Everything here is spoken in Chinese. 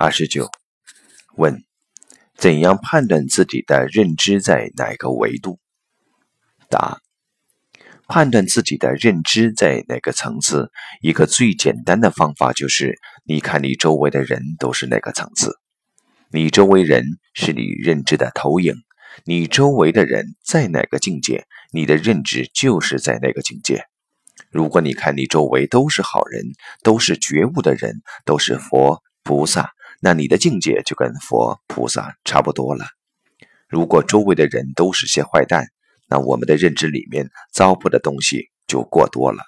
二十九，问：怎样判断自己的认知在哪个维度？答：判断自己的认知在哪个层次，一个最简单的方法就是，你看你周围的人都是哪个层次。你周围人是你认知的投影，你周围的人在哪个境界，你的认知就是在那个境界。如果你看你周围都是好人，都是觉悟的人，都是佛菩萨，那你的境界就跟佛菩萨差不多了。如果周围的人都是些坏蛋，那我们的认知里面糟粕的东西就过多了。